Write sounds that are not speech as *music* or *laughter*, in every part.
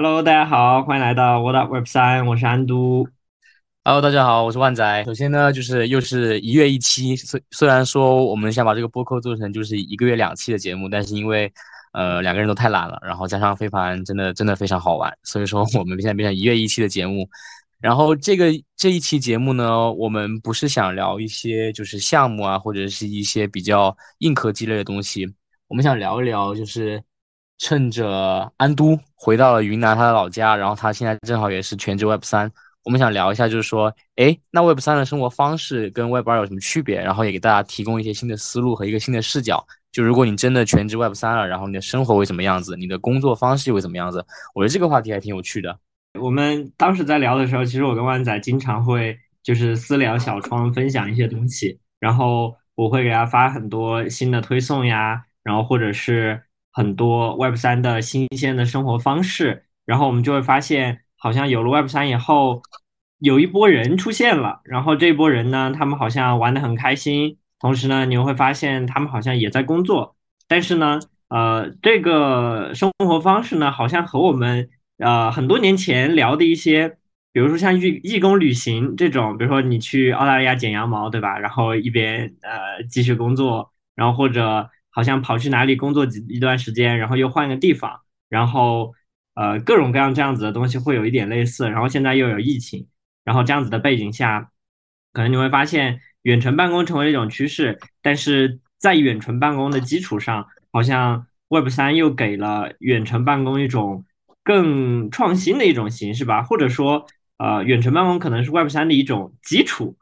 Hello，大家好，欢迎来到 What Up Web 三，我是安都。Hello，大家好，我是万仔。首先呢，就是又是一月一期，虽虽然说我们想把这个播客做成就是一个月两期的节目，但是因为呃两个人都太懒了，然后加上飞盘真的真的非常好玩，所以说我们现在变成一月一期的节目。然后这个这一期节目呢，我们不是想聊一些就是项目啊，或者是一些比较硬科技类的东西，我们想聊一聊就是。趁着安都回到了云南他的老家，然后他现在正好也是全职 Web 三，我们想聊一下，就是说，哎，那 Web 三的生活方式跟 Web 二有什么区别？然后也给大家提供一些新的思路和一个新的视角。就如果你真的全职 Web 三了，然后你的生活会怎么样子？你的工作方式会怎么样子？我觉得这个话题还挺有趣的。我们当时在聊的时候，其实我跟万仔经常会就是私聊小窗，分享一些东西，然后我会给他发很多新的推送呀，然后或者是。很多 Web 三的新鲜的生活方式，然后我们就会发现，好像有了 Web 三以后，有一波人出现了，然后这波人呢，他们好像玩的很开心，同时呢，你又会发现他们好像也在工作，但是呢，呃，这个生活方式呢，好像和我们呃很多年前聊的一些，比如说像义义工旅行这种，比如说你去澳大利亚剪羊毛，对吧？然后一边呃继续工作，然后或者。好像跑去哪里工作几一段时间，然后又换个地方，然后呃各种各样这样子的东西会有一点类似，然后现在又有疫情，然后这样子的背景下，可能你会发现远程办公成为一种趋势，但是在远程办公的基础上，好像 Web 三又给了远程办公一种更创新的一种形式吧，或者说呃远程办公可能是 Web 三的一种基础，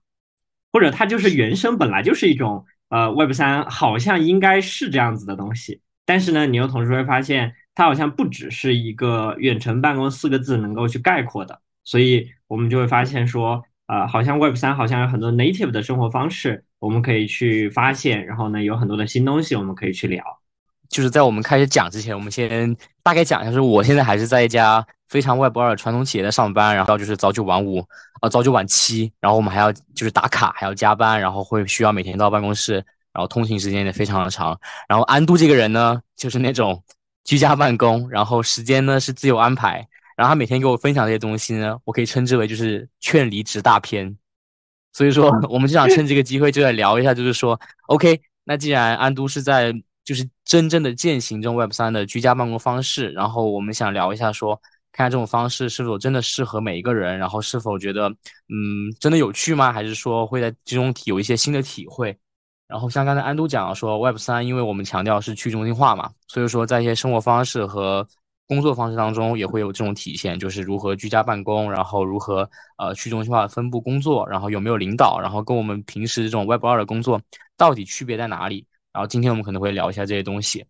或者它就是原生本来就是一种。呃，Web 三好像应该是这样子的东西，但是呢，你又同时会发现，它好像不只是一个远程办公四个字能够去概括的，所以我们就会发现说，呃，好像 Web 三好像有很多 native 的生活方式，我们可以去发现，然后呢，有很多的新东西我们可以去聊。就是在我们开始讲之前，我们先大概讲一下，就是我现在还是在一家非常 Web 二传统企业在上班，然后就是早九晚五。啊，早九晚七，然后我们还要就是打卡，还要加班，然后会需要每天到办公室，然后通勤时间也非常的长。然后安都这个人呢，就是那种居家办公，然后时间呢是自由安排，然后他每天给我分享这些东西呢，我可以称之为就是劝离职大片。所以说，*laughs* 我们就想趁这个机会就来聊一下，就是说，OK，那既然安都是在就是真正的践行这种 Web 三的居家办公方式，然后我们想聊一下说。看这种方式是否真的适合每一个人，然后是否觉得，嗯，真的有趣吗？还是说会在其中有一些新的体会？然后像刚才安都讲说，Web 三，因为我们强调是去中心化嘛，所以说在一些生活方式和工作方式当中也会有这种体现，就是如何居家办公，然后如何呃去中心化分布工作，然后有没有领导，然后跟我们平时这种 Web 二的工作到底区别在哪里？然后今天我们可能会聊一下这些东西。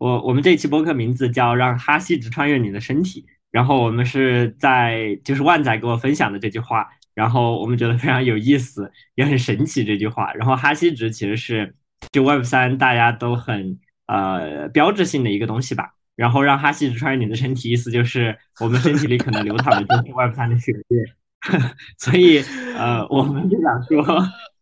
我我们这期播客名字叫让哈希值穿越你的身体，然后我们是在就是万仔给我分享的这句话，然后我们觉得非常有意思，也很神奇这句话。然后哈希值其实是就 Web 三大家都很呃标志性的一个东西吧。然后让哈希值穿越你的身体，意思就是我们身体里可能流淌的就是 Web 三的血液，*laughs* 所以呃我们就想说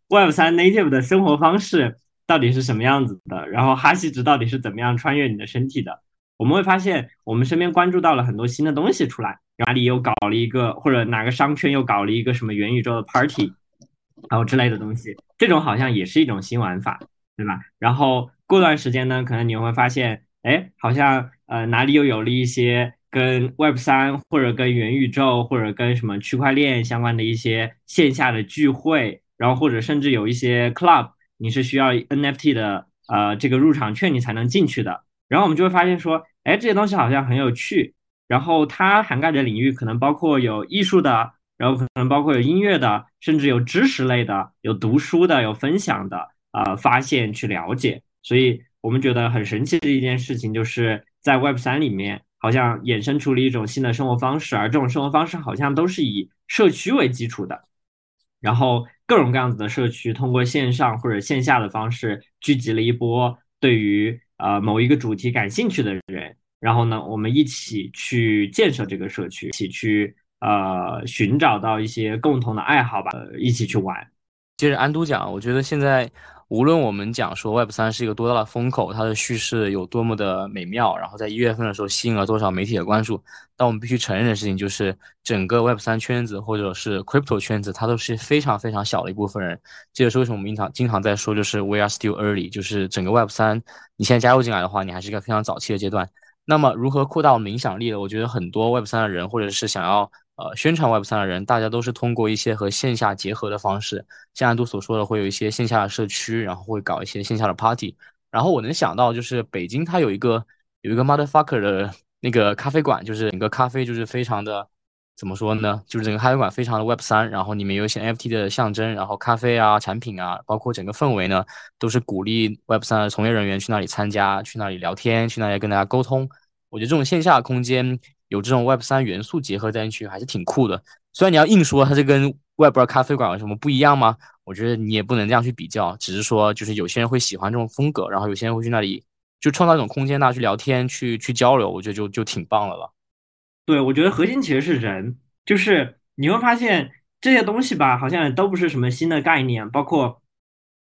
Web 三 native 的生活方式。到底是什么样子的？然后哈希值到底是怎么样穿越你的身体的？我们会发现，我们身边关注到了很多新的东西出来，哪里又搞了一个，或者哪个商圈又搞了一个什么元宇宙的 party，然后之类的东西，这种好像也是一种新玩法，对吧？然后过段时间呢，可能你会发现，哎，好像呃哪里又有了一些跟 Web 三或者跟元宇宙或者跟什么区块链相关的一些线下的聚会，然后或者甚至有一些 club。你是需要 NFT 的呃这个入场券你才能进去的，然后我们就会发现说，哎，这些东西好像很有趣，然后它涵盖的领域可能包括有艺术的，然后可能包括有音乐的，甚至有知识类的，有读书的，有分享的，呃，发现去了解，所以我们觉得很神奇的一件事情，就是在 Web 三里面好像衍生出了一种新的生活方式，而这种生活方式好像都是以社区为基础的。然后各种各样子的社区，通过线上或者线下的方式，聚集了一波对于呃某一个主题感兴趣的人。然后呢，我们一起去建设这个社区，一起去呃寻找到一些共同的爱好吧，一起去玩。接着安都讲，我觉得现在无论我们讲说 Web 三是一个多大的风口，它的叙事有多么的美妙，然后在一月份的时候吸引了多少媒体的关注，但我们必须承认的事情就是，整个 Web 三圈子或者是 Crypto 圈子，它都是非常非常小的一部分人。这也是为什么我们经常经常在说，就是 We are still early，就是整个 Web 三，你现在加入进来的话，你还是一个非常早期的阶段。那么如何扩大我们影响力呢？我觉得很多 Web 三的人，或者是想要。呃，宣传 Web 三的人，大家都是通过一些和线下结合的方式，像安都所说的，会有一些线下的社区，然后会搞一些线下的 party。然后我能想到，就是北京它有一个有一个 motherfucker 的那个咖啡馆，就是整个咖啡就是非常的怎么说呢？就是整个咖啡馆非常的 Web 三，然后里面有一些 NFT 的象征，然后咖啡啊、产品啊，包括整个氛围呢，都是鼓励 Web 三的从业人员去那里参加，去那里聊天，去那里跟大家沟通。我觉得这种线下空间。有这种 Web 三元素结合在一起，还是挺酷的。虽然你要硬说它是跟 Web 二咖啡馆有什么不一样吗？我觉得你也不能这样去比较。只是说，就是有些人会喜欢这种风格，然后有些人会去那里就创造一种空间，那去聊天、去去交流，我觉得就就挺棒的了。对，我觉得核心其实是人，就是你会发现这些东西吧，好像都不是什么新的概念。包括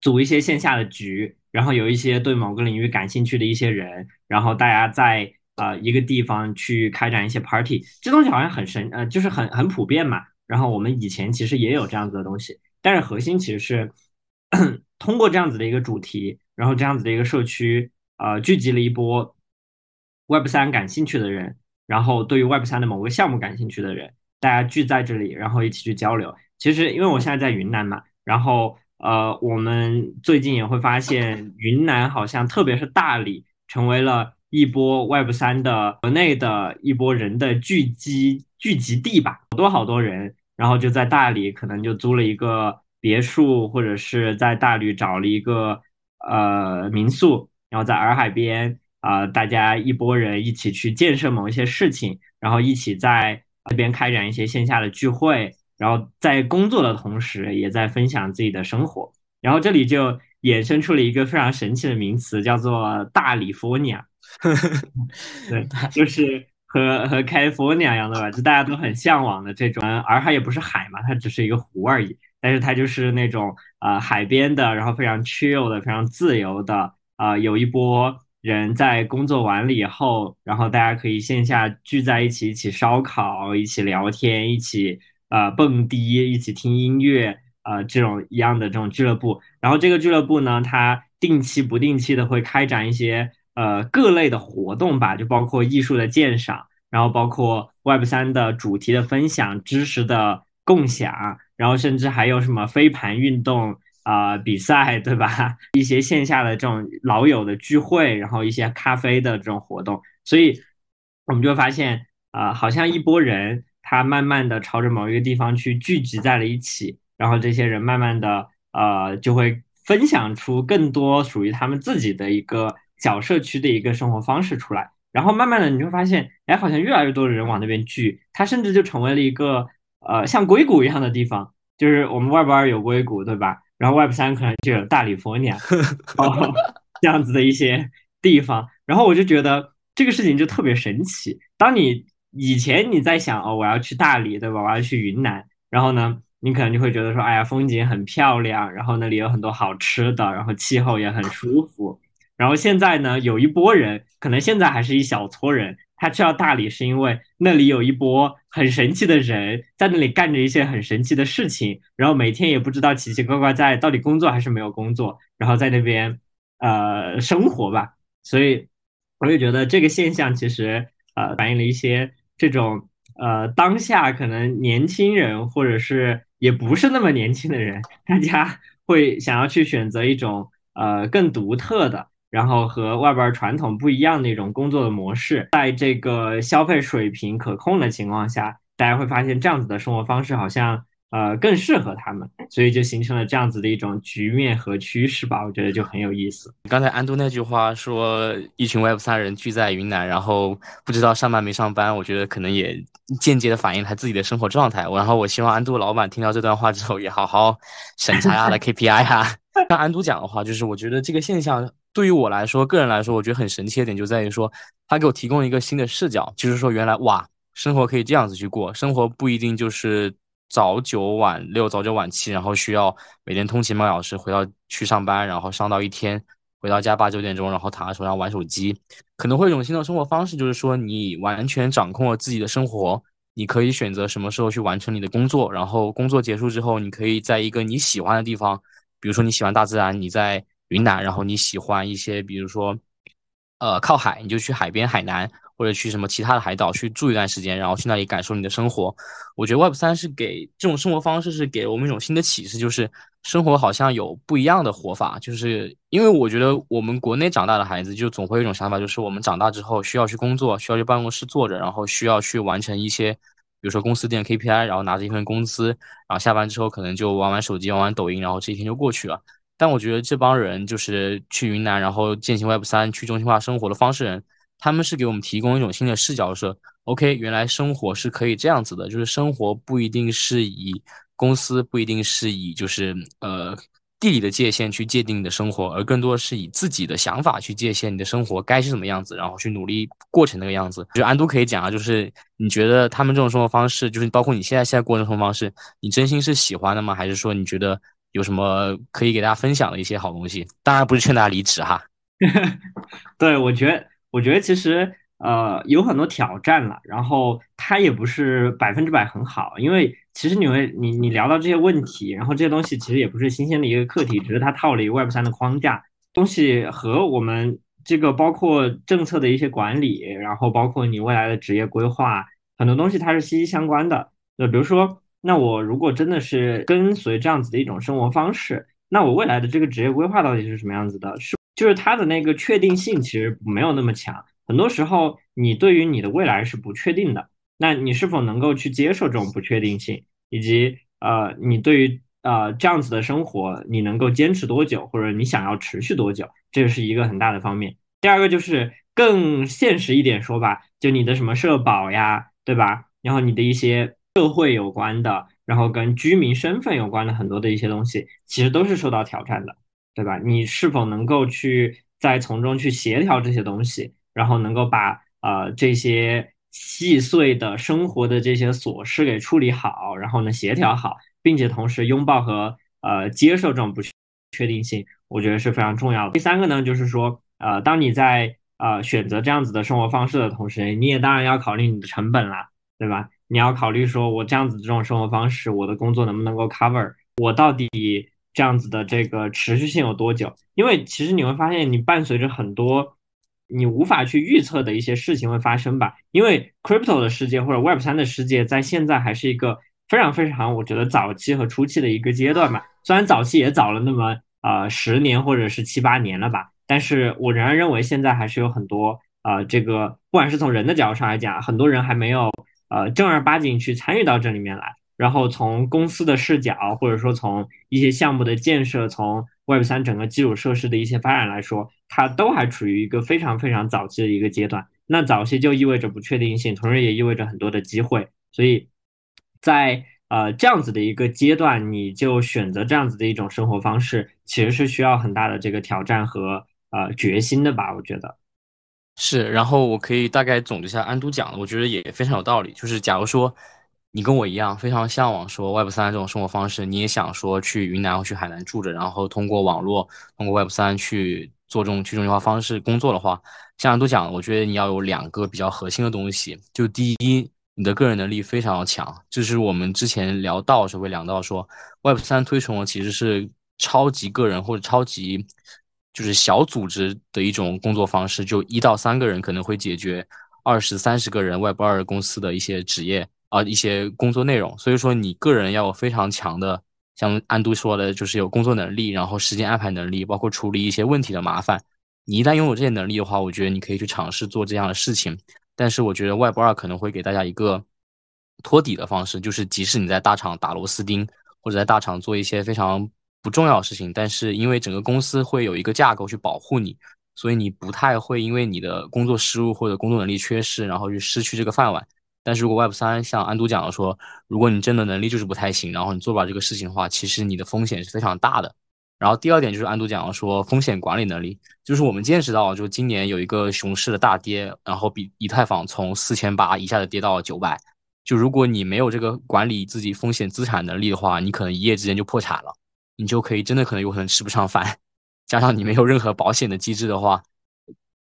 组一些线下的局，然后有一些对某个领域感兴趣的一些人，然后大家在。啊，一个地方去开展一些 party，这东西好像很神，呃，就是很很普遍嘛。然后我们以前其实也有这样子的东西，但是核心其实是 *coughs* 通过这样子的一个主题，然后这样子的一个社区，呃，聚集了一波 Web 三感兴趣的人，然后对于 Web 三的某个项目感兴趣的人，大家聚在这里，然后一起去交流。其实因为我现在在云南嘛，然后呃，我们最近也会发现云南好像特别是大理成为了。一波 Web 三的国内的一波人的聚集聚集地吧，好多好多人，然后就在大理，可能就租了一个别墅，或者是在大理找了一个呃民宿，然后在洱海边啊，大家一波人一起去建设某一些事情，然后一起在那边开展一些线下的聚会，然后在工作的同时，也在分享自己的生活，然后这里就衍生出了一个非常神奇的名词，叫做大理佛尼亚。*laughs* 对，*laughs* 就是和和 California 一样的吧，就大家都很向往的这种。洱海也不是海嘛，它只是一个湖而已。但是它就是那种啊海边的，然后非常 chill 的，非常自由的啊。有一波人在工作完了以后，然后大家可以线下聚在一起，一起烧烤，一起聊天，一起啊蹦迪，一起听音乐啊这种一样的这种俱乐部。然后这个俱乐部呢，它定期不定期的会开展一些。呃，各类的活动吧，就包括艺术的鉴赏，然后包括 Web 三的主题的分享、知识的共享，然后甚至还有什么飞盘运动啊比赛，对吧？*laughs* 一些线下的这种老友的聚会，然后一些咖啡的这种活动，所以我们就发现啊，好像一波人他慢慢的朝着某一个地方去聚集在了一起，然后这些人慢慢的呃就会分享出更多属于他们自己的一个。小社区的一个生活方式出来，然后慢慢的你会发现，哎，好像越来越多的人往那边聚，它甚至就成为了一个呃像硅谷一样的地方，就是我们 Web 二有硅谷，对吧？然后 Web 三可能就有大理佛尼亚，*laughs* 这样子的一些地方，然后我就觉得这个事情就特别神奇。当你以前你在想哦，我要去大理，对吧？我要去云南，然后呢，你可能就会觉得说，哎呀，风景很漂亮，然后那里有很多好吃的，然后气候也很舒服。然后现在呢，有一波人，可能现在还是一小撮人，他去到大理是因为那里有一波很神奇的人在那里干着一些很神奇的事情，然后每天也不知道奇奇怪怪在到底工作还是没有工作，然后在那边呃生活吧。所以我也觉得这个现象其实呃反映了一些这种呃当下可能年轻人或者是也不是那么年轻的人，大家会想要去选择一种呃更独特的。然后和外边传统不一样的一种工作的模式，在这个消费水平可控的情况下，大家会发现这样子的生活方式好像呃更适合他们，所以就形成了这样子的一种局面和趋势吧。我觉得就很有意思。刚才安都那句话说，一群 Web 三人聚在云南，然后不知道上班没上班，我觉得可能也间接的反映他自己的生活状态。然后我希望安都老板听到这段话之后，也好好审查他的 *laughs* KPI 哈。像安都讲的话，就是我觉得这个现象。对于我来说，个人来说，我觉得很神奇的点就在于说，他给我提供一个新的视角，就是说，原来哇，生活可以这样子去过，生活不一定就是早九晚六，早九晚七，然后需要每天通勤半小时，回到去上班，然后上到一天，回到家八九点钟，然后躺在手上玩手机，可能会有一种新的生活方式，就是说你完全掌控了自己的生活，你可以选择什么时候去完成你的工作，然后工作结束之后，你可以在一个你喜欢的地方，比如说你喜欢大自然，你在云南，然后你喜欢一些，比如说，呃，靠海，你就去海边海南。或者去什么其他的海岛去住一段时间，然后去那里感受你的生活。我觉得 Web 三是给这种生活方式是给我们一种新的启示，就是生活好像有不一样的活法。就是因为我觉得我们国内长大的孩子就总会有一种想法，就是我们长大之后需要去工作，需要去办公室坐着，然后需要去完成一些，比如说公司定 KPI，然后拿着一份工资，然后下班之后可能就玩玩手机，玩玩抖音，然后这一天就过去了。但我觉得这帮人就是去云南，然后践行 Web 三去中心化生活的方式人。他们是给我们提供一种新的视角，说，OK，原来生活是可以这样子的，就是生活不一定是以公司，不一定是以就是呃地理的界限去界定你的生活，而更多是以自己的想法去界限你的生活该是什么样子，然后去努力过成那个样子。就安都可以讲啊，就是你觉得他们这种生活方式，就是包括你现在现在过的生活方式，你真心是喜欢的吗？还是说你觉得有什么可以给大家分享的一些好东西？当然不是劝大家离职哈。*laughs* 对，我觉得。我觉得其实呃有很多挑战了，然后它也不是百分之百很好，因为其实你会你你聊到这些问题，然后这些东西其实也不是新鲜的一个课题，只是它套了一个 Web 三的框架，东西和我们这个包括政策的一些管理，然后包括你未来的职业规划，很多东西它是息息相关的。就比如说，那我如果真的是跟随这样子的一种生活方式，那我未来的这个职业规划到底是什么样子的？是？就是它的那个确定性其实没有那么强，很多时候你对于你的未来是不确定的，那你是否能够去接受这种不确定性，以及呃，你对于呃这样子的生活，你能够坚持多久，或者你想要持续多久，这是一个很大的方面。第二个就是更现实一点说吧，就你的什么社保呀，对吧？然后你的一些社会有关的，然后跟居民身份有关的很多的一些东西，其实都是受到挑战的。对吧？你是否能够去在从中去协调这些东西，然后能够把呃这些细碎的生活的这些琐事给处理好，然后呢协调好，并且同时拥抱和呃接受这种不确定性，我觉得是非常重要的。第三个呢，就是说呃，当你在呃选择这样子的生活方式的同时，你也当然要考虑你的成本啦，对吧？你要考虑说我这样子这种生活方式，我的工作能不能够 cover？我到底？这样子的这个持续性有多久？因为其实你会发现，你伴随着很多你无法去预测的一些事情会发生吧。因为 crypto 的世界或者 Web 三的世界，在现在还是一个非常非常，我觉得早期和初期的一个阶段吧。虽然早期也早了那么呃十年或者是七八年了吧，但是我仍然认为现在还是有很多呃这个，不管是从人的角度上来讲，很多人还没有呃正儿八经去参与到这里面来。然后从公司的视角，或者说从一些项目的建设，从 Web 三整个基础设施的一些发展来说，它都还处于一个非常非常早期的一个阶段。那早期就意味着不确定性，同时也意味着很多的机会。所以在呃这样子的一个阶段，你就选择这样子的一种生活方式，其实是需要很大的这个挑战和呃决心的吧？我觉得是。然后我可以大概总结一下安都讲的，我觉得也非常有道理。就是假如说。你跟我一样，非常向往说 Web 三这种生活方式，你也想说去云南或去海南住着，然后通过网络，通过 Web 三去做这种去中心化方式工作的话，像安都讲，我觉得你要有两个比较核心的东西，就第一，你的个人能力非常强，就是我们之前聊到时候会聊到说，Web 三推崇的其实是超级个人或者超级就是小组织的一种工作方式，就一到三个人可能会解决二十三十个人 Web 二公司的一些职业。啊，一些工作内容，所以说你个人要有非常强的，像安都说的，就是有工作能力，然后时间安排能力，包括处理一些问题的麻烦。你一旦拥有这些能力的话，我觉得你可以去尝试做这样的事情。但是我觉得 Web 二可能会给大家一个托底的方式，就是即使你在大厂打螺丝钉，或者在大厂做一些非常不重要的事情，但是因为整个公司会有一个架构去保护你，所以你不太会因为你的工作失误或者工作能力缺失，然后去失去这个饭碗。但是如果 Web 三像安都讲的说，如果你真的能力就是不太行，然后你做不了这个事情的话，其实你的风险是非常大的。然后第二点就是安都讲的说，风险管理能力，就是我们见识到，就今年有一个熊市的大跌，然后比以太坊从四千八一下子跌到了九百，就如果你没有这个管理自己风险资产能力的话，你可能一夜之间就破产了，你就可以真的可能有可能吃不上饭。加上你没有任何保险的机制的话，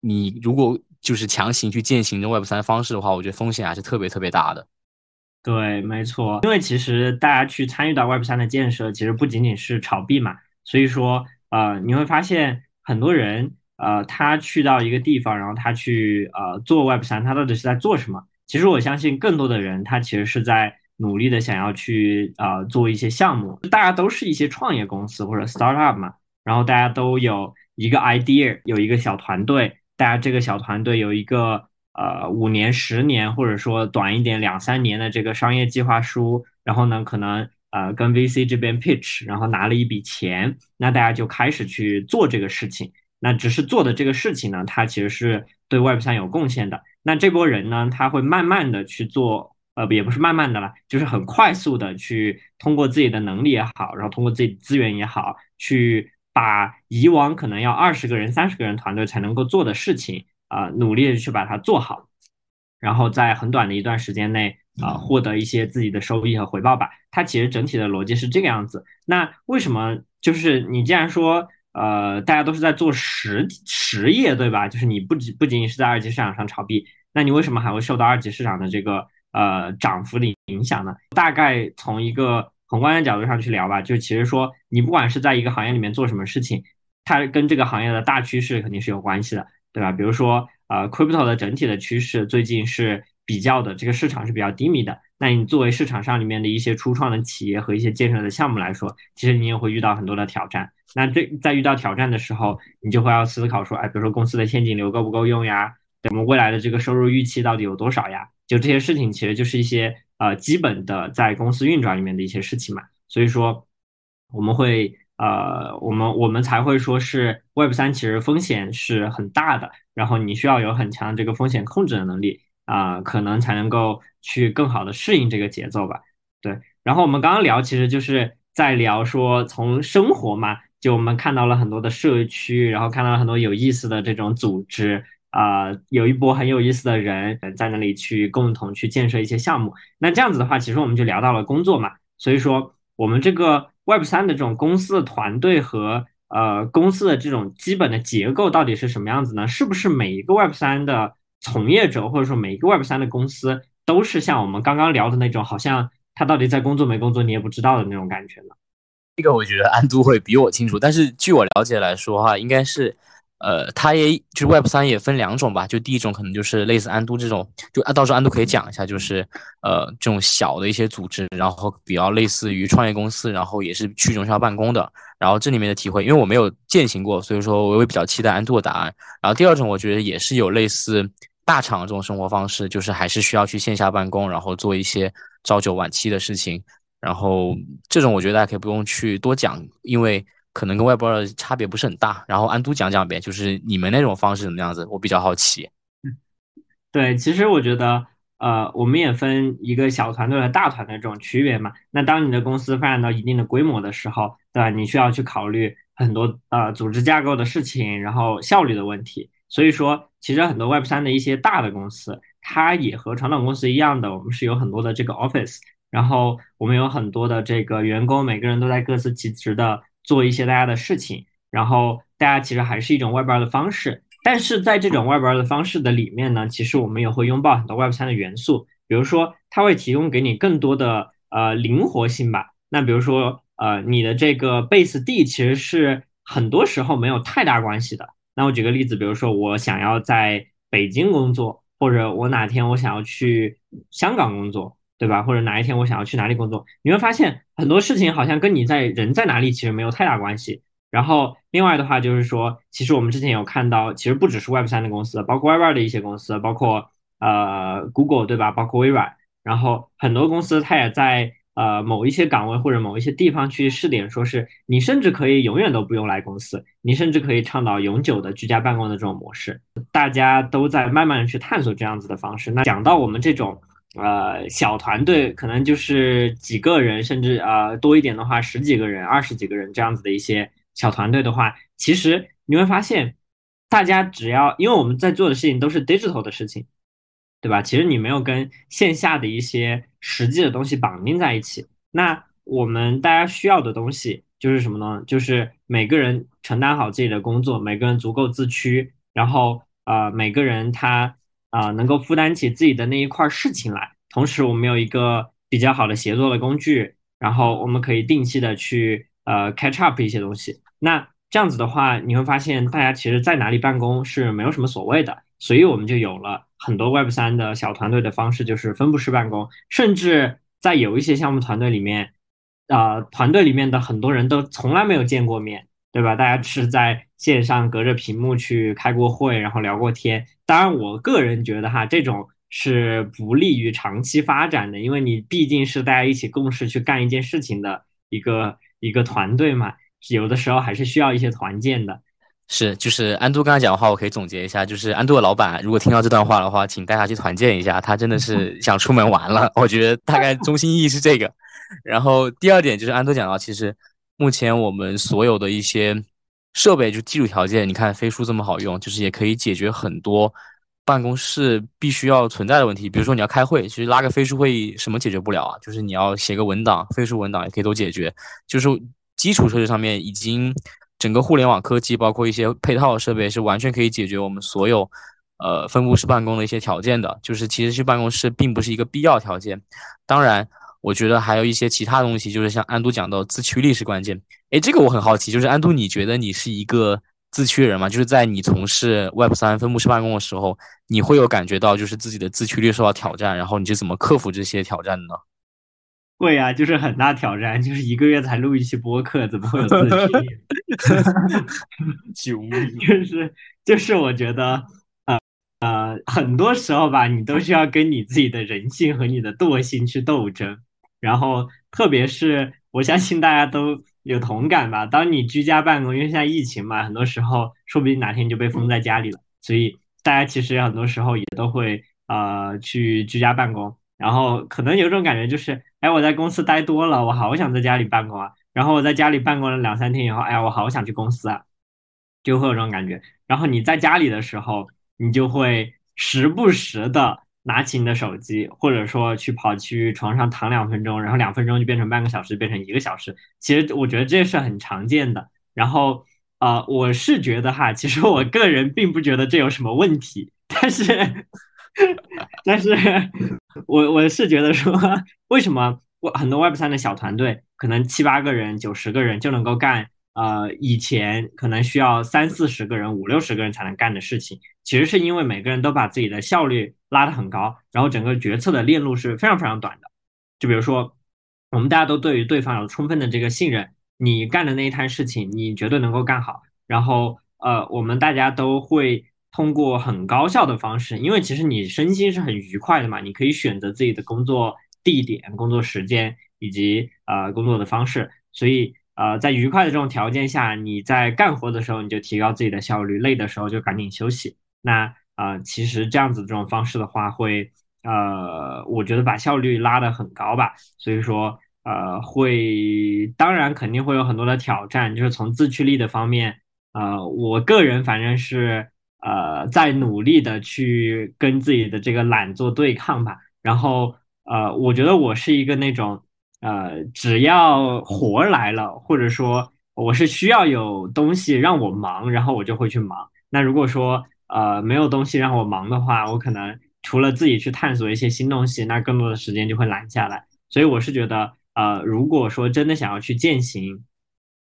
你如果就是强行去践行这 Web 三方式的话，我觉得风险还是特别特别大的。对，没错，因为其实大家去参与到 Web 三的建设，其实不仅仅是炒币嘛，所以说呃，你会发现很多人呃，他去到一个地方，然后他去呃做 Web 三，他到底是在做什么？其实我相信更多的人，他其实是在努力的想要去啊做一些项目。大家都是一些创业公司或者 startup 嘛，然后大家都有一个 idea，有一个小团队，大家这个小团队有一个呃五年、十年，或者说短一点两三年的这个商业计划书，然后呢可能呃跟 VC 这边 pitch，然后拿了一笔钱，那大家就开始去做这个事情。那只是做的这个事情呢，它其实是对 Web 三有贡献的。那这波人呢，他会慢慢的去做，呃，也不是慢慢的了，就是很快速的去通过自己的能力也好，然后通过自己资源也好，去把以往可能要二十个人、三十个人团队才能够做的事情，啊，努力的去把它做好，然后在很短的一段时间内，啊，获得一些自己的收益和回报吧。它其实整体的逻辑是这个样子。那为什么就是你既然说？呃，大家都是在做实实业，对吧？就是你不仅不仅仅是在二级市场上炒币，那你为什么还会受到二级市场的这个呃涨幅的影响呢？大概从一个宏观的角度上去聊吧，就其实说你不管是在一个行业里面做什么事情，它跟这个行业的大趋势肯定是有关系的，对吧？比如说呃，crypto 的整体的趋势最近是比较的这个市场是比较低迷的，那你作为市场上里面的一些初创的企业和一些建设的项目来说，其实你也会遇到很多的挑战。那这在遇到挑战的时候，你就会要思考说，哎，比如说公司的现金流够不够用呀？我们未来的这个收入预期到底有多少呀？就这些事情，其实就是一些呃基本的在公司运转里面的一些事情嘛。所以说，我们会呃，我们我们才会说是 Web 三其实风险是很大的，然后你需要有很强的这个风险控制的能力啊，可能才能够去更好的适应这个节奏吧。对，然后我们刚刚聊，其实就是在聊说从生活嘛。就我们看到了很多的社区，然后看到了很多有意思的这种组织啊，有一波很有意思的人在那里去共同去建设一些项目。那这样子的话，其实我们就聊到了工作嘛。所以说，我们这个 Web 三的这种公司的团队和呃公司的这种基本的结构到底是什么样子呢？是不是每一个 Web 三的从业者或者说每一个 Web 三的公司都是像我们刚刚聊的那种，好像他到底在工作没工作你也不知道的那种感觉呢？这个我觉得安都会比我清楚，但是据我了解来说哈，应该是，呃，它也就是 Web 三也分两种吧，就第一种可能就是类似安都这种，就啊到时候安都可以讲一下，就是呃这种小的一些组织，然后比较类似于创业公司，然后也是去中心化办公的，然后这里面的体会，因为我没有践行过，所以说我也比较期待安都的答案。然后第二种我觉得也是有类似大厂这种生活方式，就是还是需要去线下办公，然后做一些朝九晚七的事情。然后这种我觉得大家可以不用去多讲，因为可能跟外包的差别不是很大。然后安都讲讲呗，就是你们那种方式怎么样子，我比较好奇。对，其实我觉得，呃，我们也分一个小团队和大团队这种区别嘛。那当你的公司发展到一定的规模的时候，对吧？你需要去考虑很多呃组织架构的事情，然后效率的问题。所以说，其实很多 Web 三的一些大的公司，它也和传统公司一样的，我们是有很多的这个 Office。然后我们有很多的这个员工，每个人都在各司其职的做一些大家的事情。然后大家其实还是一种 Web 的方式，但是在这种 Web 的方式的里面呢，其实我们也会拥抱很多 Web 三的元素，比如说它会提供给你更多的呃灵活性吧。那比如说呃你的这个 base 地其实是很多时候没有太大关系的。那我举个例子，比如说我想要在北京工作，或者我哪天我想要去香港工作。对吧？或者哪一天我想要去哪里工作，你会发现很多事情好像跟你在人在哪里其实没有太大关系。然后另外的话就是说，其实我们之前有看到，其实不只是 Web 三的公司，包括 Web 二的一些公司，包括呃 Google 对吧？包括微软，然后很多公司它也在呃某一些岗位或者某一些地方去试点，说是你甚至可以永远都不用来公司，你甚至可以倡导永久的居家办公的这种模式。大家都在慢慢的去探索这样子的方式。那讲到我们这种。呃，小团队可能就是几个人，甚至呃多一点的话，十几个人、二十几个人这样子的一些小团队的话，其实你会发现，大家只要因为我们在做的事情都是 digital 的事情，对吧？其实你没有跟线下的一些实际的东西绑定在一起。那我们大家需要的东西就是什么呢？就是每个人承担好自己的工作，每个人足够自驱，然后呃，每个人他啊能够负担起自己的那一块事情来。同时，我们有一个比较好的协作的工具，然后我们可以定期的去呃 catch up 一些东西。那这样子的话，你会发现大家其实在哪里办公是没有什么所谓的，所以我们就有了。很多 Web 三的小团队的方式就是分布式办公，甚至在有一些项目团队里面，啊，团队里面的很多人都从来没有见过面，对吧？大家是在线上隔着屏幕去开过会，然后聊过天。当然，我个人觉得哈，这种是不利于长期发展的，因为你毕竟是大家一起共事去干一件事情的一个一个团队嘛，有的时候还是需要一些团建的。是，就是安都刚才讲的话，我可以总结一下，就是安都的老板如果听到这段话的话，请带他去团建一下，他真的是 *laughs* 想出门玩了。我觉得大概中心意义是这个。*laughs* 然后第二点就是安都讲到，其实目前我们所有的一些设备，就基础条件，你看飞书这么好用，就是也可以解决很多办公室必须要存在的问题。比如说你要开会，其实拉个飞书会议什么解决不了啊？就是你要写个文档，飞书文档也可以都解决。就是基础设施上面已经。整个互联网科技，包括一些配套设备，是完全可以解决我们所有，呃，分布式办公的一些条件的。就是其实去办公室并不是一个必要条件。当然，我觉得还有一些其他东西，就是像安都讲到自驱力是关键。诶，这个我很好奇，就是安都，你觉得你是一个自驱人吗？就是在你从事 Web 三分布式办公的时候，你会有感觉到就是自己的自驱力受到挑战，然后你是怎么克服这些挑战的呢？会啊，就是很大挑战，就是一个月才录一期播客，怎么会有自驱力？*laughs* *laughs* 就是就是，我觉得，呃呃，很多时候吧，你都需要跟你自己的人性和你的惰性去斗争。然后，特别是我相信大家都有同感吧，当你居家办公，因为现在疫情嘛，很多时候说不定哪天就被封在家里了，所以大家其实很多时候也都会呃去居家办公。然后可能有种感觉就是。哎，我在公司待多了，我好想在家里办公啊。然后我在家里办公了两三天以后，哎呀，我好想去公司啊，就会有这种感觉。然后你在家里的时候，你就会时不时的拿起你的手机，或者说去跑去床上躺两分钟，然后两分钟就变成半个小时，变成一个小时。其实我觉得这是很常见的。然后，呃，我是觉得哈，其实我个人并不觉得这有什么问题，但是。*laughs* 但是，我我是觉得说，为什么我很多 Web 三的小团队，可能七八个人、九十个人就能够干，呃，以前可能需要三四十个人、五六十个人才能干的事情，其实是因为每个人都把自己的效率拉得很高，然后整个决策的链路是非常非常短的。就比如说，我们大家都对于对方有充分的这个信任，你干的那一摊事情，你绝对能够干好。然后，呃，我们大家都会。通过很高效的方式，因为其实你身心是很愉快的嘛，你可以选择自己的工作地点、工作时间以及呃工作的方式，所以呃在愉快的这种条件下，你在干活的时候你就提高自己的效率，累的时候就赶紧休息。那啊，其实这样子这种方式的话，会呃我觉得把效率拉得很高吧。所以说呃会，当然肯定会有很多的挑战，就是从自驱力的方面，呃我个人反正是。呃，在努力的去跟自己的这个懒做对抗吧。然后，呃，我觉得我是一个那种，呃，只要活来了，或者说我是需要有东西让我忙，然后我就会去忙。那如果说呃没有东西让我忙的话，我可能除了自己去探索一些新东西，那更多的时间就会懒下来。所以我是觉得，呃，如果说真的想要去践行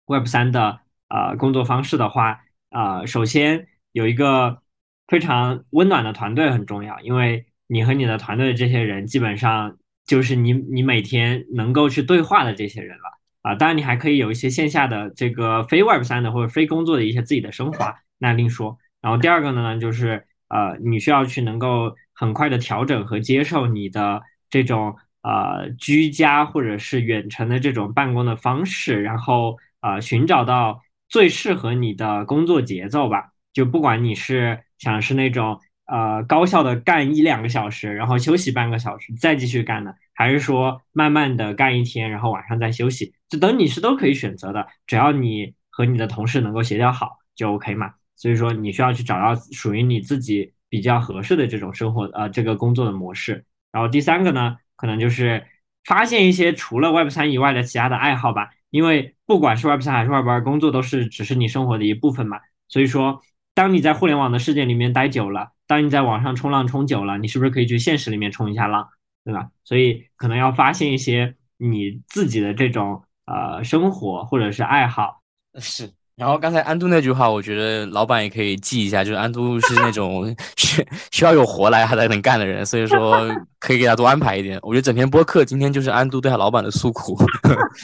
Web 三的呃工作方式的话，呃，首先。有一个非常温暖的团队很重要，因为你和你的团队的这些人，基本上就是你你每天能够去对话的这些人了啊。当然，你还可以有一些线下的这个非 Web 三的或者非工作的一些自己的生活，那另说。然后第二个呢，就是呃，你需要去能够很快的调整和接受你的这种呃居家或者是远程的这种办公的方式，然后呃寻找到最适合你的工作节奏吧。就不管你是想是那种呃高效的干一两个小时，然后休息半个小时再继续干的，还是说慢慢的干一天，然后晚上再休息，这等你是都可以选择的，只要你和你的同事能够协调好就 OK 嘛。所以说你需要去找到属于你自己比较合适的这种生活呃这个工作的模式。然后第三个呢，可能就是发现一些除了 Web 三以外的其他的爱好吧，因为不管是 Web 三还是 Web 二，工作都是只是你生活的一部分嘛。所以说，当你在互联网的世界里面待久了，当你在网上冲浪冲久了，你是不是可以去现实里面冲一下浪，对吧？所以可能要发现一些你自己的这种呃生活或者是爱好。是。然后刚才安都那句话，我觉得老板也可以记一下，就是安都是那种 *laughs* 需需要有活来他才能干的人，所以说可以给他多安排一点。我觉得整篇播客今天就是安都对他老板的诉苦。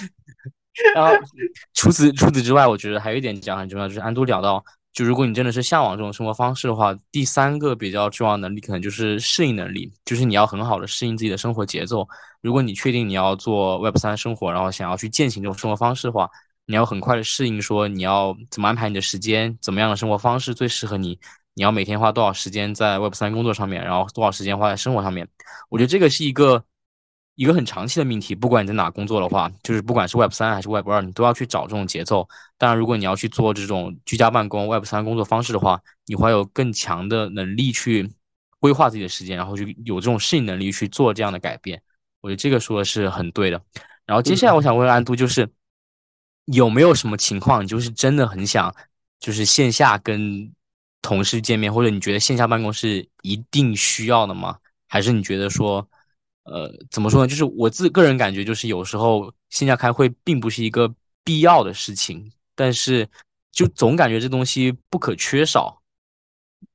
*laughs* 然后除此除此之外，我觉得还有一点讲很重要，就是安都聊到，就如果你真的是向往这种生活方式的话，第三个比较重要能力可能就是适应能力，就是你要很好的适应自己的生活节奏。如果你确定你要做 Web 三生活，然后想要去践行这种生活方式的话。你要很快的适应，说你要怎么安排你的时间，怎么样的生活方式最适合你？你要每天花多少时间在 Web 三工作上面，然后多少时间花在生活上面？我觉得这个是一个一个很长期的命题。不管你在哪工作的话，就是不管是 Web 三还是 Web 二，你都要去找这种节奏。当然，如果你要去做这种居家办公 Web 三工作方式的话，你会有更强的能力去规划自己的时间，然后去有这种适应能力去做这样的改变。我觉得这个说的是很对的。然后接下来我想问安都，就是。有没有什么情况，就是真的很想，就是线下跟同事见面，或者你觉得线下办公是一定需要的吗？还是你觉得说，呃，怎么说呢？就是我自个人感觉，就是有时候线下开会并不是一个必要的事情，但是就总感觉这东西不可缺少。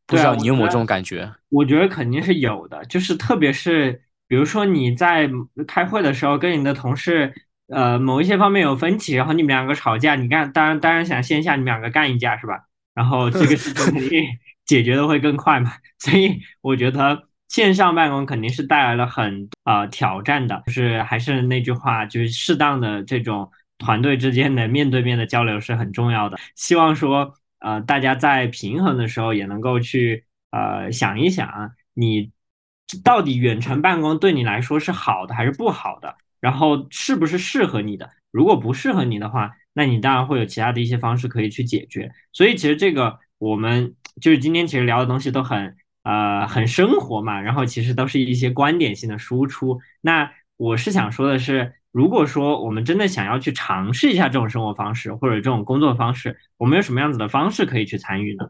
不知道你有没有这种感觉？我觉得肯定是有的，就是特别是比如说你在开会的时候跟你的同事。呃，某一些方面有分歧，然后你们两个吵架，你干当然当然想线下你们两个干一架是吧？然后这个事情肯定 *laughs* 解决的会更快嘛。*laughs* 所以我觉得线上办公肯定是带来了很呃挑战的，就是还是那句话，就是适当的这种团队之间的面对面的交流是很重要的。希望说呃大家在平衡的时候也能够去呃想一想，你到底远程办公对你来说是好的还是不好的？然后是不是适合你的？如果不适合你的话，那你当然会有其他的一些方式可以去解决。所以其实这个我们就是今天其实聊的东西都很呃很生活嘛，然后其实都是一些观点性的输出。那我是想说的是，如果说我们真的想要去尝试一下这种生活方式或者这种工作方式，我们有什么样子的方式可以去参与呢？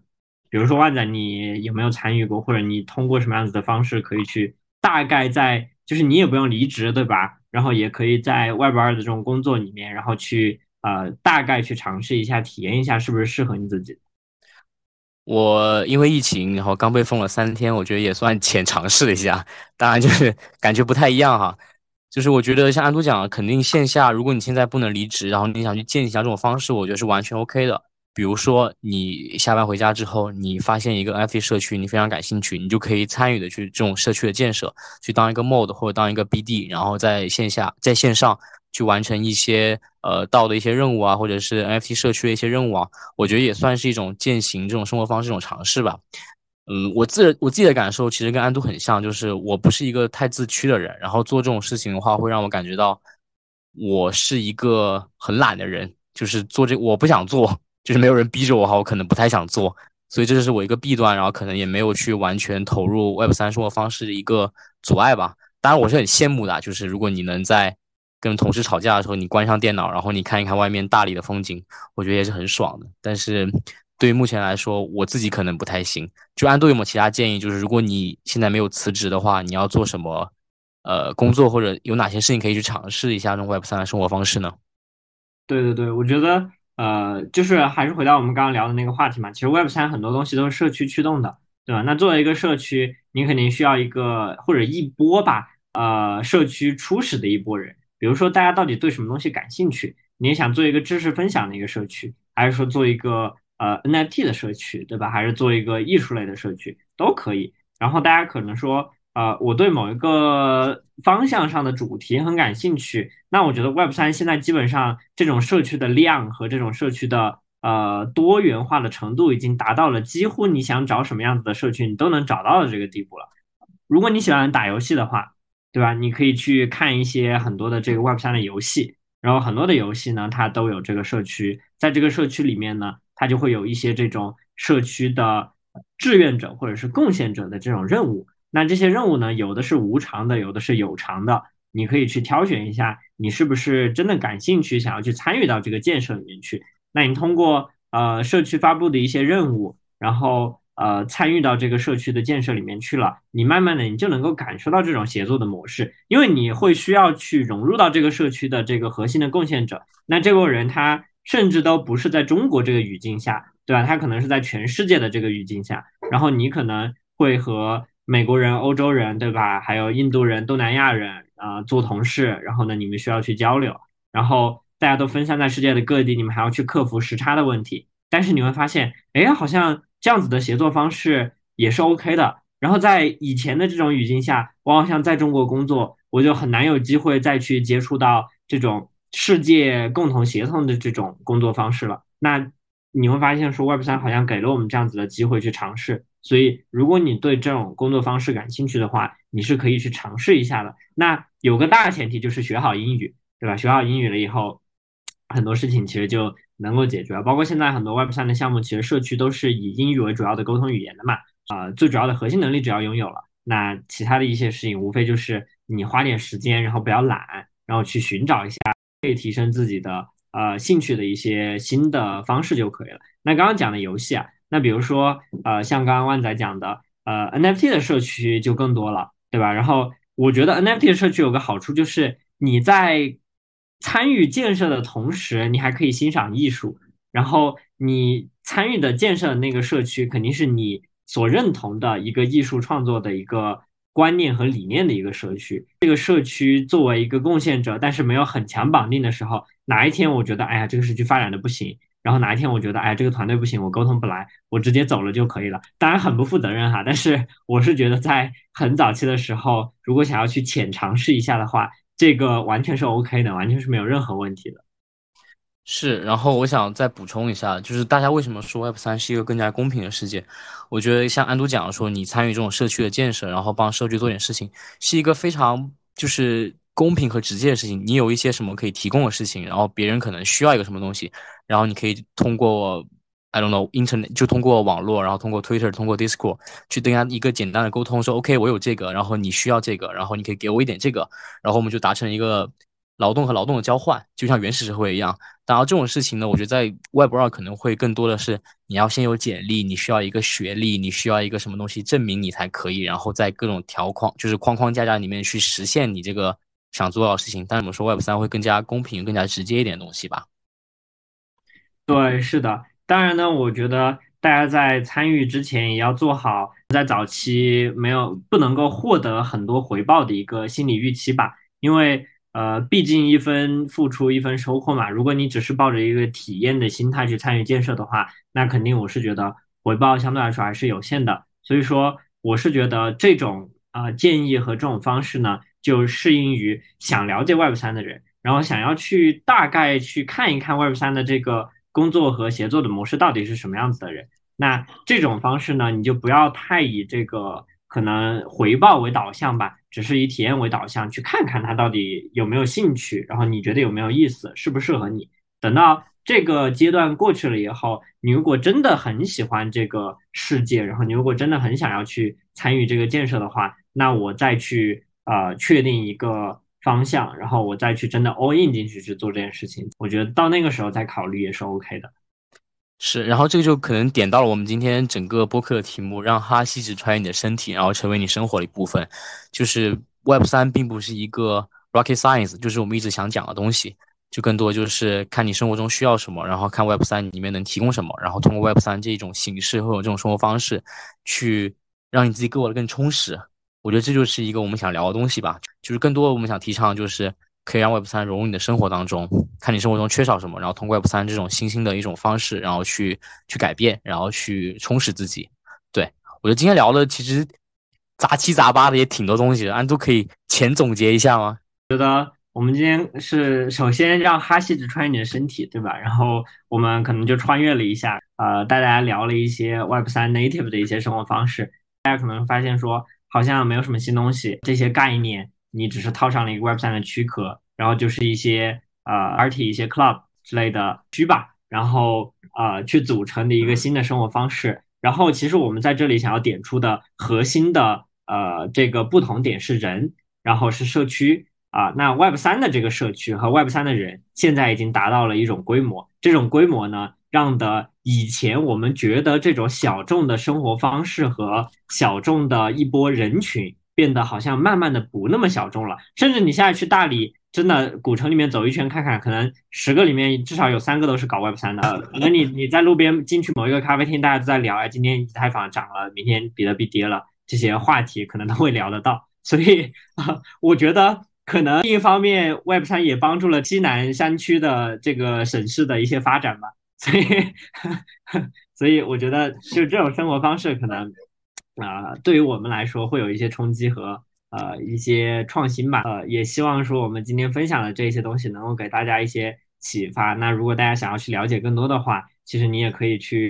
比如说万仔，你有没有参与过，或者你通过什么样子的方式可以去大概在就是你也不用离职，对吧？然后也可以在 Web 二的这种工作里面，然后去呃大概去尝试一下，体验一下是不是适合你自己。我因为疫情，然后刚被封了三天，我觉得也算浅尝试了一下，当然就是 *laughs* 感觉不太一样哈。就是我觉得像安都讲，肯定线下，如果你现在不能离职，然后你想去见一下这种方式，我觉得是完全 OK 的。比如说，你下班回家之后，你发现一个 NFT 社区，你非常感兴趣，你就可以参与的去这种社区的建设，去当一个 mod 或者当一个 BD，然后在线下、在线上去完成一些呃道的一些任务啊，或者是 NFT 社区的一些任务啊，我觉得也算是一种践行这种生活方式一种尝试吧。嗯，我自我自己的感受其实跟安都很像，就是我不是一个太自驱的人，然后做这种事情的话，会让我感觉到我是一个很懒的人，就是做这我不想做。就是没有人逼着我哈，我可能不太想做，所以这就是我一个弊端，然后可能也没有去完全投入 Web 三生活方式的一个阻碍吧。当然我是很羡慕的，就是如果你能在跟同事吵架的时候，你关上电脑，然后你看一看外面大理的风景，我觉得也是很爽的。但是对于目前来说，我自己可能不太行。就安都有没有其他建议？就是如果你现在没有辞职的话，你要做什么呃工作，或者有哪些事情可以去尝试一下这种 Web 三的生活方式呢？对对对，我觉得。呃，就是还是回到我们刚刚聊的那个话题嘛。其实 Web 三很多东西都是社区驱动的，对吧？那作为一个社区，你肯定需要一个或者一波吧，呃，社区初始的一波人。比如说，大家到底对什么东西感兴趣？你也想做一个知识分享的一个社区，还是说做一个呃 NFT 的社区，对吧？还是做一个艺术类的社区都可以。然后大家可能说。呃，我对某一个方向上的主题很感兴趣，那我觉得 Web 三现在基本上这种社区的量和这种社区的呃多元化的程度已经达到了几乎你想找什么样子的社区你都能找到的这个地步了。如果你喜欢打游戏的话，对吧？你可以去看一些很多的这个 Web 三的游戏，然后很多的游戏呢，它都有这个社区，在这个社区里面呢，它就会有一些这种社区的。志愿者或者是贡献者的这种任务。那这些任务呢，有的是无偿的，有的是有偿的，你可以去挑选一下，你是不是真的感兴趣，想要去参与到这个建设里面去。那你通过呃社区发布的一些任务，然后呃参与到这个社区的建设里面去了，你慢慢的你就能够感受到这种协作的模式，因为你会需要去融入到这个社区的这个核心的贡献者。那这波人他甚至都不是在中国这个语境下，对吧？他可能是在全世界的这个语境下，然后你可能会和美国人、欧洲人，对吧？还有印度人、东南亚人啊，做同事。然后呢，你们需要去交流。然后大家都分散在世界的各地，你们还要去克服时差的问题。但是你会发现，哎，好像这样子的协作方式也是 OK 的。然后在以前的这种语境下，我好像在中国工作，我就很难有机会再去接触到这种世界共同协同的这种工作方式了。那你会发现，说 Web 三好像给了我们这样子的机会去尝试。所以，如果你对这种工作方式感兴趣的话，你是可以去尝试一下的。那有个大前提就是学好英语，对吧？学好英语了以后，很多事情其实就能够解决。包括现在很多 Web 三的项目，其实社区都是以英语为主要的沟通语言的嘛。啊，最主要的核心能力只要拥有了，那其他的一些事情，无非就是你花点时间，然后不要懒，然后去寻找一下可以提升自己的呃兴趣的一些新的方式就可以了。那刚刚讲的游戏啊。那比如说，呃，像刚刚万仔讲的，呃，NFT 的社区就更多了，对吧？然后我觉得 NFT 的社区有个好处，就是你在参与建设的同时，你还可以欣赏艺术。然后你参与的建设的那个社区，肯定是你所认同的一个艺术创作的一个观念和理念的一个社区。这个社区作为一个贡献者，但是没有很强绑定的时候，哪一天我觉得，哎呀，这个社区发展的不行。然后哪一天我觉得，哎，这个团队不行，我沟通不来，我直接走了就可以了。当然很不负责任哈，但是我是觉得在很早期的时候，如果想要去浅尝试一下的话，这个完全是 OK 的，完全是没有任何问题的。是，然后我想再补充一下，就是大家为什么说 Web 三是一个更加公平的世界？我觉得像安都讲的说，你参与这种社区的建设，然后帮社区做点事情，是一个非常就是公平和直接的事情。你有一些什么可以提供的事情，然后别人可能需要一个什么东西。然后你可以通过，I don't know internet，就通过网络，然后通过 Twitter，通过 Discord 去跟他一个简单的沟通，说 OK，我有这个，然后你需要这个，然后你可以给我一点这个，然后我们就达成一个劳动和劳动的交换，就像原始社会一样。当然这种事情呢，我觉得在 Web 二可能会更多的是你要先有简历，你需要一个学历，你需要一个什么东西证明你才可以，然后在各种条框就是框框架架里面去实现你这个想做到的事情。但是我们说 Web 三会更加公平、更加直接一点东西吧。对，是的，当然呢，我觉得大家在参与之前也要做好在早期没有不能够获得很多回报的一个心理预期吧，因为呃，毕竟一分付出一分收获嘛。如果你只是抱着一个体验的心态去参与建设的话，那肯定我是觉得回报相对来说还是有限的。所以说，我是觉得这种啊建议和这种方式呢，就适应于想了解 Web 三的人，然后想要去大概去看一看 Web 三的这个。工作和协作的模式到底是什么样子的人？那这种方式呢，你就不要太以这个可能回报为导向吧，只是以体验为导向，去看看他到底有没有兴趣，然后你觉得有没有意思，适不适合你。等到这个阶段过去了以后，你如果真的很喜欢这个世界，然后你如果真的很想要去参与这个建设的话，那我再去呃确定一个。方向，然后我再去真的 all in 进去去做这件事情，我觉得到那个时候再考虑也是 OK 的。是，然后这个就可能点到了我们今天整个播客的题目，让哈希只穿越你的身体，然后成为你生活的一部分。就是 Web 三并不是一个 rocket science，就是我们一直想讲的东西，就更多就是看你生活中需要什么，然后看 Web 三里面能提供什么，然后通过 Web 三这种形式或者这种生活方式，去让你自己过得更充实。我觉得这就是一个我们想聊的东西吧，就是更多我们想提倡，就是可以让 Web 三融入你的生活当中，看你生活中缺少什么，然后通过 Web 三这种新兴的一种方式，然后去去改变，然后去充实自己。对我觉得今天聊的其实杂七杂八的也挺多东西的，安都可以浅总结一下吗？觉得我们今天是首先让哈希只穿越你的身体，对吧？然后我们可能就穿越了一下，呃，带大家聊了一些 Web 三 native 的一些生活方式，大家可能发现说。好像没有什么新东西，这些概念你只是套上了一个 Web 三的躯壳，然后就是一些呃 Party、一些 Club 之类的区吧，然后呃去组成的一个新的生活方式。然后其实我们在这里想要点出的核心的呃这个不同点是人，然后是社区啊。那 Web 三的这个社区和 Web 三的人现在已经达到了一种规模，这种规模呢，让的以前我们觉得这种小众的生活方式和小众的一波人群变得好像慢慢的不那么小众了，甚至你现在去大理。真的，古城里面走一圈看看，可能十个里面至少有三个都是搞 Web 三的。*laughs* 可能你你在路边进去某一个咖啡厅，大家都在聊，哎，今天以太坊涨了，明天比特币跌了，这些话题可能都会聊得到。所以啊，我觉得可能另一方面，Web 三也帮助了西南山区的这个省市的一些发展吧。所以，*laughs* 所以我觉得就这种生活方式，可能啊，对于我们来说会有一些冲击和。呃，一些创新吧，呃，也希望说我们今天分享的这些东西能够给大家一些启发。那如果大家想要去了解更多的话，其实你也可以去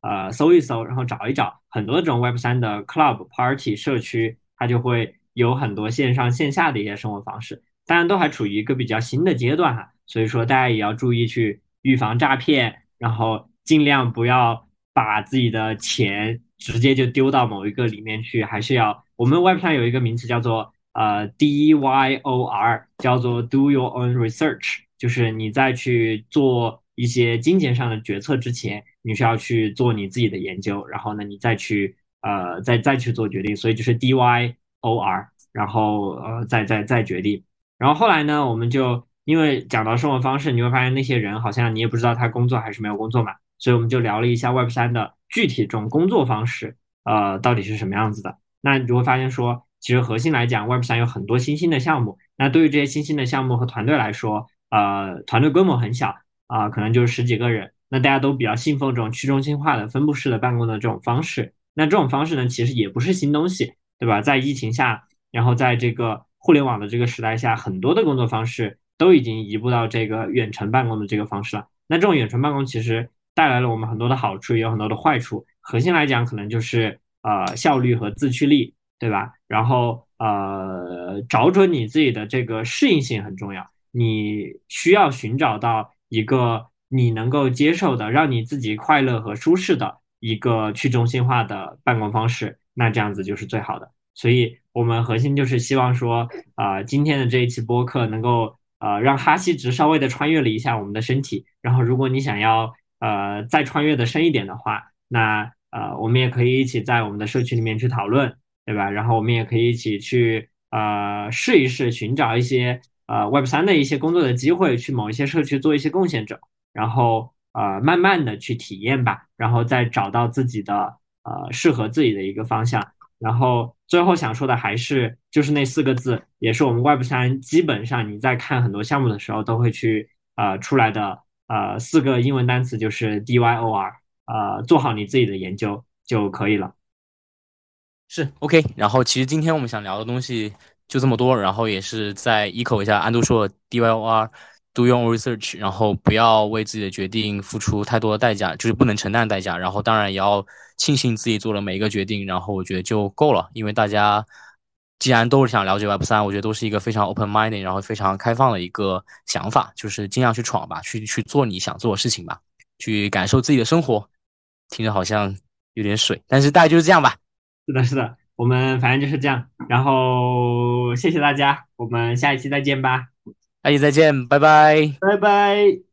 呃搜一搜，然后找一找很多这种 Web 三的 Club Party 社区，它就会有很多线上线下的一些生活方式。当然都还处于一个比较新的阶段哈，所以说大家也要注意去预防诈骗，然后尽量不要把自己的钱直接就丢到某一个里面去，还是要。我们 Web 上有一个名词叫做呃 DYOR，叫做 Do Your Own Research，就是你在去做一些金钱上的决策之前，你需要去做你自己的研究，然后呢，你再去呃再再去做决定，所以就是 DYOR，然后呃再再再决定。然后后来呢，我们就因为讲到生活方式，你会发现那些人好像你也不知道他工作还是没有工作嘛，所以我们就聊了一下 Web 三的具体这种工作方式，呃到底是什么样子的。那你就会发现说，其实核心来讲，Web 三有很多新兴的项目。那对于这些新兴的项目和团队来说，呃，团队规模很小啊，可能就是十几个人。那大家都比较信奉这种去中心化的分布式的办公的这种方式。那这种方式呢，其实也不是新东西，对吧？在疫情下，然后在这个互联网的这个时代下，很多的工作方式都已经移步到这个远程办公的这个方式了。那这种远程办公其实带来了我们很多的好处，也有很多的坏处。核心来讲，可能就是。呃，效率和自驱力，对吧？然后呃，找准你自己的这个适应性很重要。你需要寻找到一个你能够接受的、让你自己快乐和舒适的一个去中心化的办公方式，那这样子就是最好的。所以，我们核心就是希望说，啊，今天的这一期播客能够呃让哈希值稍微的穿越了一下我们的身体。然后，如果你想要呃再穿越的深一点的话，那。呃，我们也可以一起在我们的社区里面去讨论，对吧？然后我们也可以一起去呃试一试，寻找一些呃 Web 三的一些工作的机会，去某一些社区做一些贡献者，然后呃慢慢的去体验吧，然后再找到自己的呃适合自己的一个方向。然后最后想说的还是就是那四个字，也是我们 Web 三基本上你在看很多项目的时候都会去呃出来的呃四个英文单词，就是 DYOR。呃，做好你自己的研究就可以了。是 OK。然后其实今天我们想聊的东西就这么多，然后也是再一口一下安都说 do your research，然后不要为自己的决定付出太多的代价，就是不能承担代价。然后当然也要庆幸自己做了每一个决定，然后我觉得就够了。因为大家既然都是想了解 Web 三，我觉得都是一个非常 open minded，然后非常开放的一个想法，就是尽量去闯吧，去去做你想做的事情吧，去感受自己的生活。听着好像有点水，但是大概就是这样吧。是的，是的，我们反正就是这样。然后谢谢大家，我们下一期再见吧。阿姨再见，拜拜，拜拜。